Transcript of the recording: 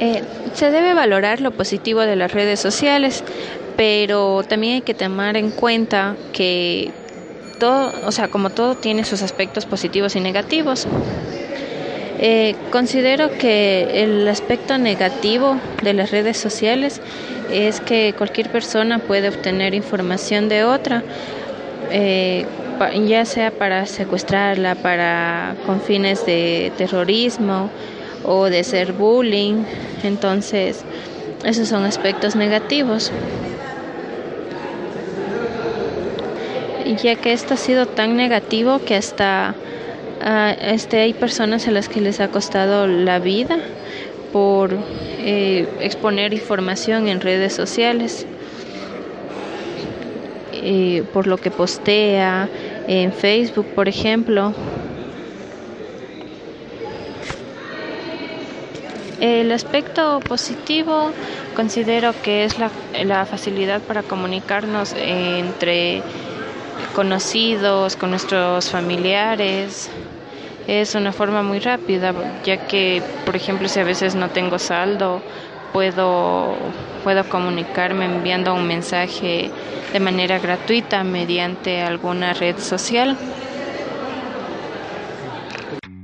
Eh, se debe valorar lo positivo de las redes sociales, pero también hay que tomar en cuenta que todo, o sea, como todo tiene sus aspectos positivos y negativos. Eh, considero que el aspecto negativo de las redes sociales es que cualquier persona puede obtener información de otra, eh, ya sea para secuestrarla, para con fines de terrorismo o de ser bullying. Entonces, esos son aspectos negativos. Ya que esto ha sido tan negativo que hasta uh, este, hay personas a las que les ha costado la vida por eh, exponer información en redes sociales, eh, por lo que postea en Facebook, por ejemplo. El aspecto positivo considero que es la, la facilidad para comunicarnos entre conocidos, con nuestros familiares. Es una forma muy rápida, ya que, por ejemplo, si a veces no tengo saldo, puedo, puedo comunicarme enviando un mensaje de manera gratuita mediante alguna red social.